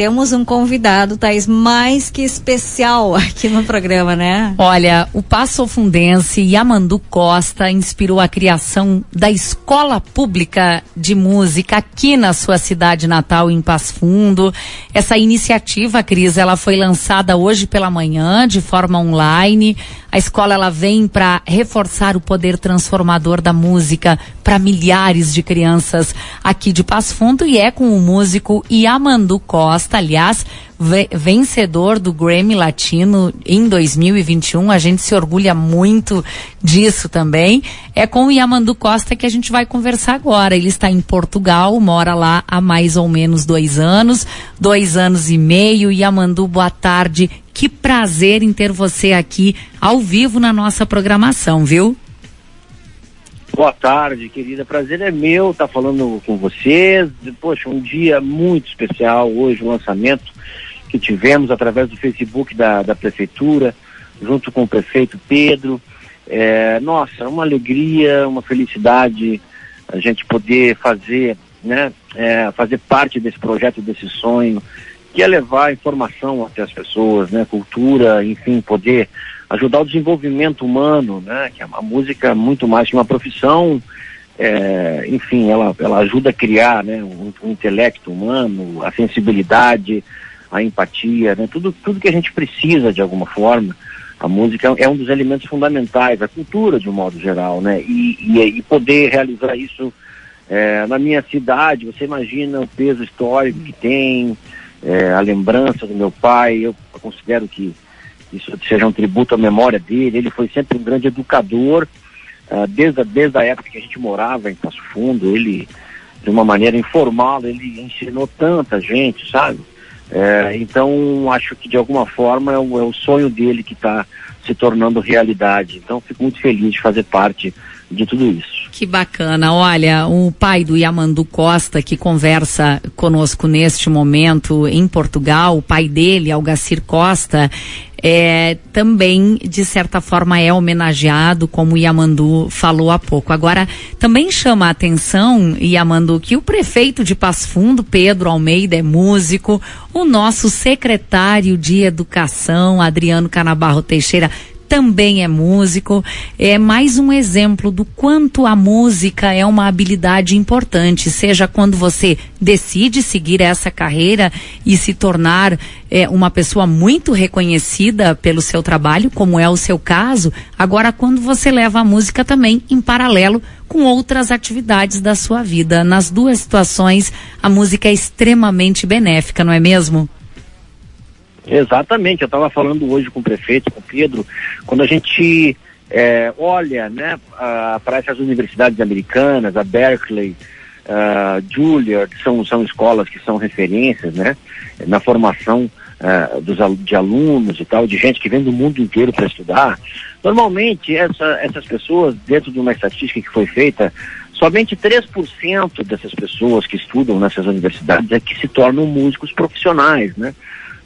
temos um convidado, Thaís, mais que especial aqui no programa, né? Olha, o Passo Fundense Yamandu Costa inspirou a criação da Escola Pública de Música aqui na sua cidade natal, em Passo Fundo. Essa iniciativa, Cris, ela foi lançada hoje pela manhã, de forma online. A escola ela vem para reforçar o poder transformador da música para milhares de crianças aqui de Passo Fundo e é com o músico Yamandu Costa, aliás, vencedor do Grammy Latino em 2021. A gente se orgulha muito disso também. É com o Yamandu Costa que a gente vai conversar agora. Ele está em Portugal, mora lá há mais ou menos dois anos, dois anos e meio. Yamandu, boa tarde. Que prazer em ter você aqui ao vivo na nossa programação, viu? Boa tarde, querida. Prazer é meu estar falando com vocês. Poxa, um dia muito especial hoje, o lançamento que tivemos através do Facebook da, da Prefeitura, junto com o prefeito Pedro. É, nossa, uma alegria, uma felicidade a gente poder fazer, né, é, fazer parte desse projeto, desse sonho, que é levar informação até as pessoas, né, cultura, enfim, poder ajudar o desenvolvimento humano, né, que a, a música é muito mais que uma profissão, é, enfim, ela, ela ajuda a criar, né, um intelecto humano, a sensibilidade, a empatia, né? tudo, tudo que a gente precisa de alguma forma. A música é um dos elementos fundamentais, a cultura de um modo geral, né? E, e, e poder realizar isso é, na minha cidade, você imagina o peso histórico que tem, é, a lembrança do meu pai, eu considero que isso seja um tributo à memória dele, ele foi sempre um grande educador, uh, desde, a, desde a época que a gente morava em Passo Fundo, ele, de uma maneira informal, ele ensinou tanta gente, sabe? É, então, acho que de alguma forma é o, é o sonho dele que está se tornando realidade. Então, fico muito feliz de fazer parte de tudo isso. Que bacana. Olha, o pai do Yamandu Costa, que conversa conosco neste momento em Portugal, o pai dele, Algacir Costa, é, também, de certa forma, é homenageado, como o Yamandu falou há pouco. Agora, também chama a atenção, Yamandu, que o prefeito de Passo Fundo, Pedro Almeida, é músico, o nosso secretário de Educação, Adriano Canabarro Teixeira, também é músico, é mais um exemplo do quanto a música é uma habilidade importante, seja quando você decide seguir essa carreira e se tornar é, uma pessoa muito reconhecida pelo seu trabalho, como é o seu caso, agora quando você leva a música também em paralelo com outras atividades da sua vida. Nas duas situações, a música é extremamente benéfica, não é mesmo? Exatamente, eu estava falando hoje com o prefeito, com o Pedro, quando a gente é, olha né, para essas universidades americanas, a Berkeley, a Juilliard, são, são escolas que são referências né, na formação uh, dos, de alunos e tal, de gente que vem do mundo inteiro para estudar. Normalmente, essa, essas pessoas, dentro de uma estatística que foi feita, somente 3% dessas pessoas que estudam nessas universidades é que se tornam músicos profissionais, né?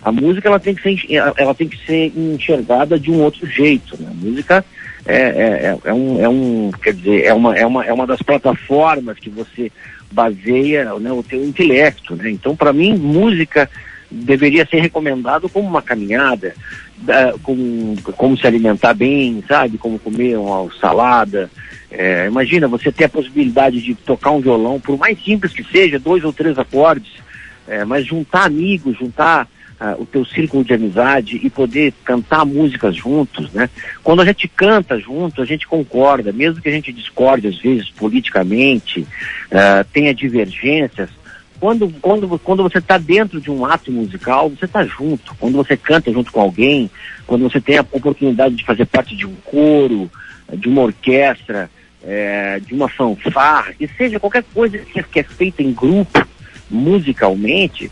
A música ela tem que ser, ela tem que ser enxergada de um outro jeito. Né? A música é, é, é, é, um, é um, quer dizer, é uma, é, uma, é uma das plataformas que você baseia né, o teu intelecto. Né? Então, para mim, música deveria ser recomendado como uma caminhada, da, como, como se alimentar bem, sabe? Como comer uma salada. É, imagina você ter a possibilidade de tocar um violão, por mais simples que seja, dois ou três acordes, é, mas juntar amigos, juntar uh, o teu círculo de amizade e poder cantar músicas juntos, né? Quando a gente canta junto, a gente concorda, mesmo que a gente discorde às vezes politicamente, uh, tenha divergências, quando, quando, quando você está dentro de um ato musical, você está junto. Quando você canta junto com alguém, quando você tem a oportunidade de fazer parte de um coro, de uma orquestra, é, de uma fanfarra, que seja qualquer coisa que é, que é feita em grupo, musicalmente,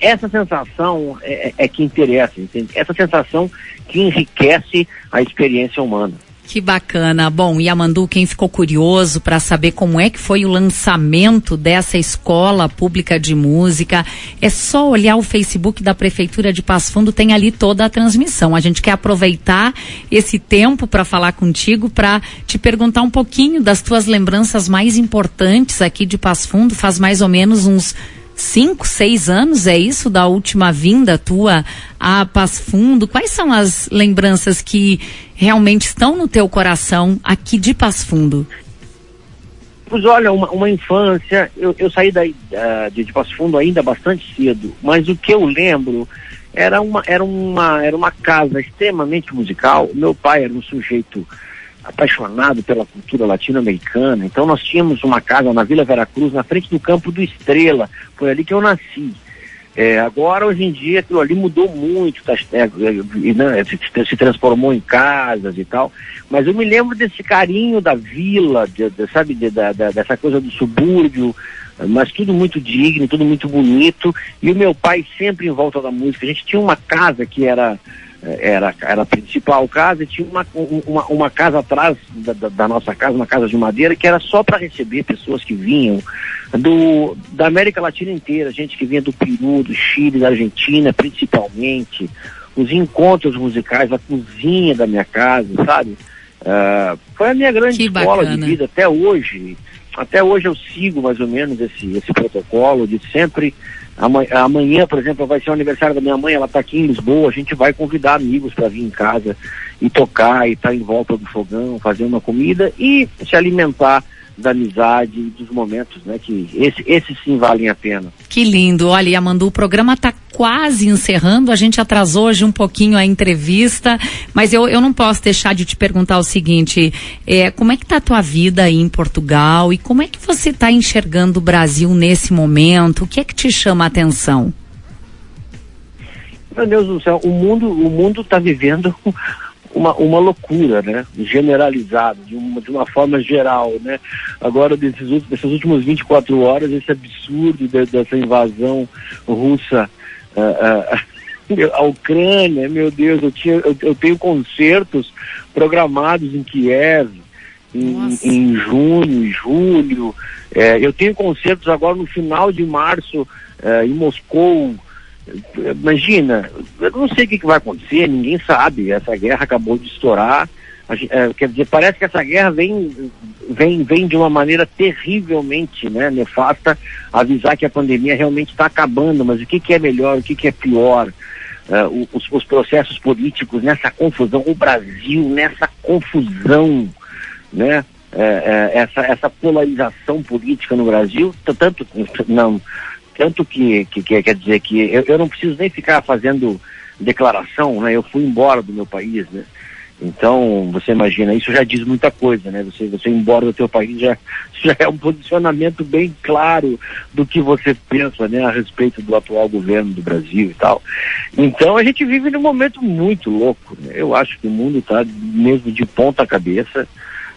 essa sensação é, é, que interessa, entende? Essa sensação que enriquece a experiência humana. Que bacana. Bom, Yamandu, quem ficou curioso para saber como é que foi o lançamento dessa escola pública de música, é só olhar o Facebook da Prefeitura de Passo Fundo, tem ali toda a transmissão. A gente quer aproveitar esse tempo para falar contigo, para te perguntar um pouquinho das tuas lembranças mais importantes aqui de Passo Fundo. Faz mais ou menos uns cinco, seis anos, é isso, da última vinda tua a Passo Fundo. Quais são as lembranças que realmente estão no teu coração aqui de Passo Fundo? Pois olha, uma, uma infância, eu, eu saí uh, de, de Passo Fundo ainda bastante cedo, mas o que eu lembro era uma, era uma, era uma casa extremamente musical. Meu pai era um sujeito apaixonado pela cultura latino-americana, então nós tínhamos uma casa na Vila Veracruz, na frente do campo do Estrela, foi ali que eu nasci. É, agora, hoje em dia, aquilo ali mudou muito, tá, é, né, se, se, transformou em casas e tal. Mas eu me lembro desse carinho da vila, de, de, sabe, de, dessa coisa do subúrbio, mas tudo muito digno, tudo muito bonito. E o meu pai sempre em volta da música. A gente tinha uma casa que era era, era a principal casa e tinha uma, uma, uma casa atrás da, da, da, nossa casa, uma casa de madeira, que era só para receber pessoas que vinham do, da América Latina inteira, gente que vinha do Peru, do Chile, da Argentina, principalmente, os encontros musicais, a cozinha da minha casa, sabe? Uh, foi a minha grande que escola bacana. de vida até hoje. Até hoje eu sigo mais ou menos esse, esse protocolo de sempre Amanhã, por exemplo, vai ser o aniversário da minha mãe, ela está aqui em Lisboa, a gente vai convidar amigos para vir em casa e tocar e estar tá em volta do fogão, fazer uma comida e se alimentar da amizade e dos momentos, né? Que esse, esses sim valem a pena. Que lindo. Olha, Yamandu, o programa está quase encerrando. A gente atrasou hoje um pouquinho a entrevista, mas eu, eu não posso deixar de te perguntar o seguinte: é, como é que está a tua vida aí em Portugal e como é que você está enxergando o Brasil nesse momento? O que é que te chama a atenção? Meu Deus do céu, o mundo o mundo está vivendo uma, uma loucura, né? Generalizado, de uma, de uma forma geral, né? Agora, desses, dessas últimas 24 horas, esse absurdo de, dessa invasão russa uh, uh, a Ucrânia, meu Deus, eu, tinha, eu, eu tenho concertos programados em Kiev, em, em junho, julho. É, eu tenho concertos agora no final de março é, em Moscou, imagina, eu não sei o que, que, vai acontecer, ninguém sabe. Essa guerra acabou de estourar. É, quer dizer, parece que essa guerra vem, vem, vem de uma maneira terrivelmente né, nefasta avisar que a pandemia realmente está acabando, mas o que, que é melhor, o que, que é pior? Uh, os, os, processos políticos nessa confusão, o Brasil nessa confusão, né? É, é, essa, essa polarização política no Brasil, tanto não, tanto que, que, que quer dizer que eu, eu, não preciso nem ficar fazendo declaração, né? Eu fui embora do meu país, né? Então, você imagina, isso já diz muita coisa, né? Você, você ir embora do teu país já, já é um posicionamento bem claro do que você pensa, né? A respeito do atual governo do Brasil e tal. Então, a gente vive num momento muito louco, né? Eu acho que o mundo está mesmo de ponta cabeça.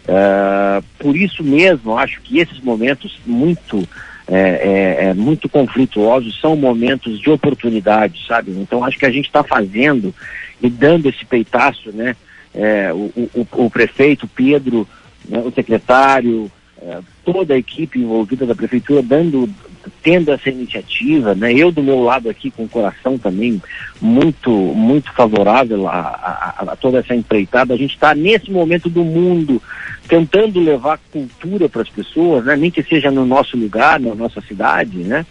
Uh, por isso mesmo, acho que esses momentos muito é, é, é, muito conflituosos, são momentos de oportunidade, sabe? Então acho que a gente está fazendo e dando esse peitaço, né? É, o, o, o, prefeito Pedro, né, o secretário, toda a equipe envolvida da prefeitura dando, tendo essa iniciativa, né? Eu do meu lado aqui com o coração também muito, muito favorável a, a, a toda essa empreitada. A gente está nesse momento do mundo tentando levar cultura para as pessoas, né? Nem que seja no nosso lugar, na nossa cidade, né?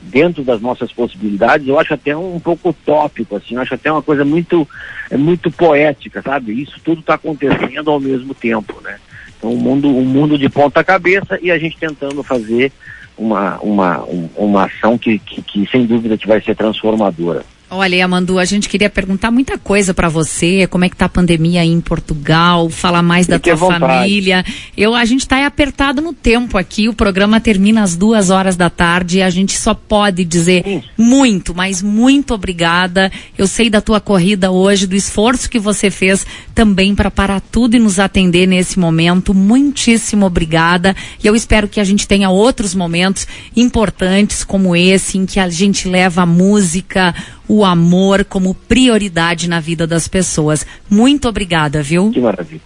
Dentro das nossas possibilidades, eu acho até um, um pouco utópico, assim, eu acho até uma coisa muito, é muito poética, sabe? Isso tudo está acontecendo ao mesmo tempo, né? Um mundo, um mundo de ponta cabeça e a gente tentando fazer uma, uma, uma ação que, que, que sem dúvida que vai ser transformadora. Olha, Amandu, a gente queria perguntar muita coisa para você, como é que tá a pandemia aí em Portugal, falar mais da tua família. Eu, a gente está apertado no tempo aqui, o programa termina às duas horas da tarde, a gente só pode dizer Sim. muito, mas muito obrigada. Eu sei da tua corrida hoje, do esforço que você fez também para parar tudo e nos atender nesse momento. Muitíssimo obrigada. E eu espero que a gente tenha outros momentos importantes como esse, em que a gente leva a música, o amor como prioridade na vida das pessoas. Muito obrigada, viu? Que maravilha.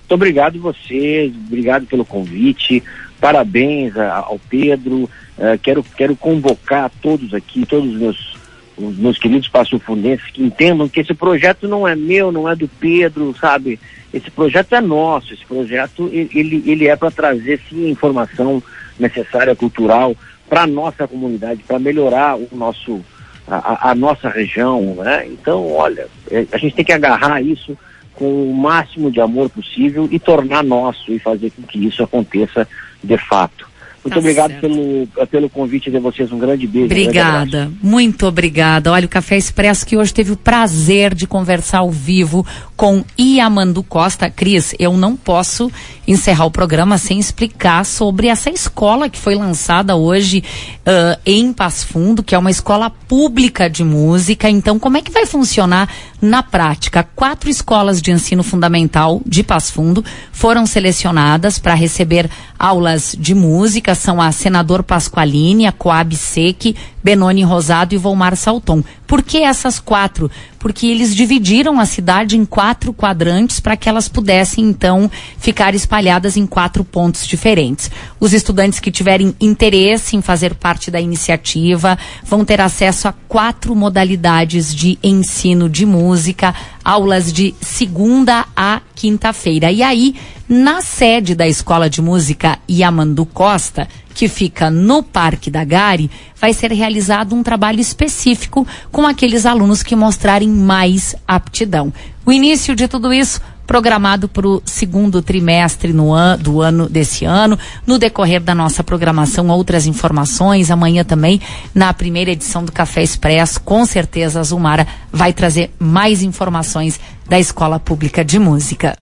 Muito obrigado vocês, obrigado pelo convite, parabéns ao Pedro. Uh, quero, quero convocar todos aqui, todos os meus os meus queridos passofundenses que entendam que esse projeto não é meu, não é do Pedro, sabe? Esse projeto é nosso, esse projeto ele, ele é para trazer sim informação necessária cultural para a nossa comunidade, para melhorar o nosso, a, a, nossa região. Né? Então, olha, é, a gente tem que agarrar isso com o máximo de amor possível e tornar nosso e fazer com que isso aconteça de fato. Muito tá obrigado pelo, pelo convite de vocês. Um grande beijo. Obrigada, um muito obrigada. Olha, o Café Expresso que hoje teve o prazer de conversar ao vivo com Iamandu Costa. Cris, eu não posso encerrar o programa sem explicar sobre essa escola que foi lançada hoje uh, em Passo Fundo, que é uma escola pública de música. Então, como é que vai funcionar na prática? Quatro escolas de ensino fundamental de Passo Fundo foram selecionadas para receber aulas de música. São a Senador Pasqualini, a Coab Seque, Benoni Rosado e Volmar Salton. Por que essas quatro? Porque eles dividiram a cidade em quatro quadrantes para que elas pudessem, então, ficar espalhadas em quatro pontos diferentes. Os estudantes que tiverem interesse em fazer parte da iniciativa vão ter acesso a quatro modalidades de ensino de música, aulas de segunda a quinta-feira. E aí, na sede da Escola de Música Yamandu Costa, que fica no Parque da Gari, vai ser realizado um trabalho específico com aqueles alunos que mostrarem mais aptidão. O início de tudo isso programado para o segundo trimestre an, do ano desse ano. No decorrer da nossa programação, outras informações. Amanhã também, na primeira edição do Café Expresso, com certeza a Zumara vai trazer mais informações da Escola Pública de Música.